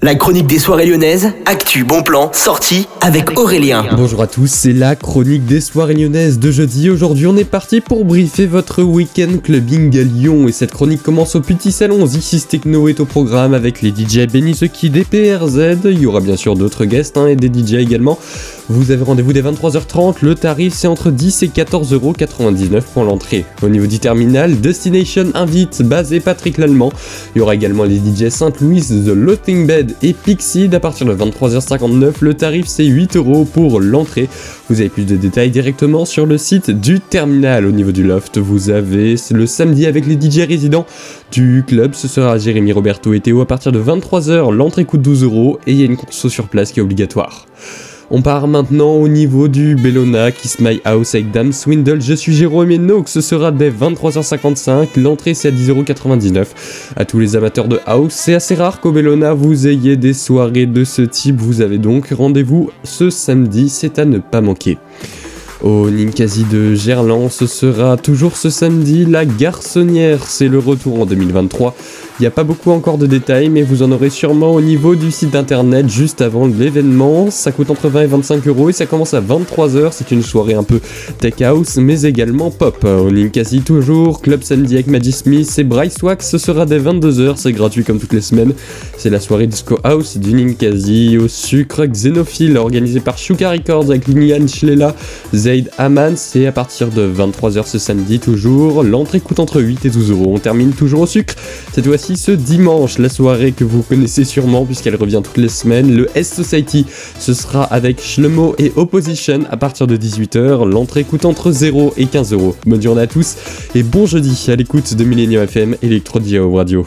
La chronique des soirées lyonnaises, actu, bon plan, sortie avec Aurélien. Bonjour à tous, c'est la chronique des soirées lyonnaises de jeudi. Aujourd'hui, on est parti pour briefer votre week-end clubbing à Lyon. Et cette chronique commence au petit salon. This Techno est au programme avec les DJ Benny qui des PRZ. Il y aura bien sûr d'autres guests hein, et des DJ également. Vous avez rendez-vous dès 23h30. Le tarif, c'est entre 10 et 14,99€ pour l'entrée. Au niveau du terminal, Destination invite et Patrick Lallemand. Il y aura également les DJ Sainte-Louise, The Loathing Bed et Pixie à partir de 23h59. Le tarif c'est 8 euros pour l'entrée. Vous avez plus de détails directement sur le site du terminal. Au niveau du loft, vous avez le samedi avec les DJ résidents du club. Ce sera Jérémy Roberto et Théo à partir de 23h. L'entrée coûte 12 euros et il y a une conso sur place qui est obligatoire. On part maintenant au niveau du Bellona, Kiss My House avec Dame Swindle. Je suis Jérôme et ce sera dès 23h55. L'entrée c'est à 10,99€. À tous les amateurs de house, c'est assez rare qu'au Bellona vous ayez des soirées de ce type. Vous avez donc rendez-vous ce samedi, c'est à ne pas manquer. Au Ninkasi de Gerland, ce sera toujours ce samedi la garçonnière, c'est le retour en 2023. Il n'y a pas beaucoup encore de détails, mais vous en aurez sûrement au niveau du site internet juste avant l'événement. Ça coûte entre 20 et 25 euros et ça commence à 23h. C'est une soirée un peu tech house, mais également pop. Au Ninkasi toujours, Club Samedi avec Maggie Smith et Bryce Wax, ce sera dès 22h, c'est gratuit comme toutes les semaines. C'est la soirée Disco House du Ninkasi au sucre xénophile organisée par Shuka Records avec Lilian Schlela, Aman. C'est à partir de 23h ce samedi toujours. L'entrée coûte entre 8 et 12 euros. On termine toujours au sucre. Cette fois-ci ce dimanche, la soirée que vous connaissez sûrement puisqu'elle revient toutes les semaines. Le S Society, ce sera avec Shlomo et Opposition à partir de 18h. L'entrée coûte entre 0 et 15 euros. Bonne journée à tous et bon jeudi à l'écoute de Millennium FM Electro Radio.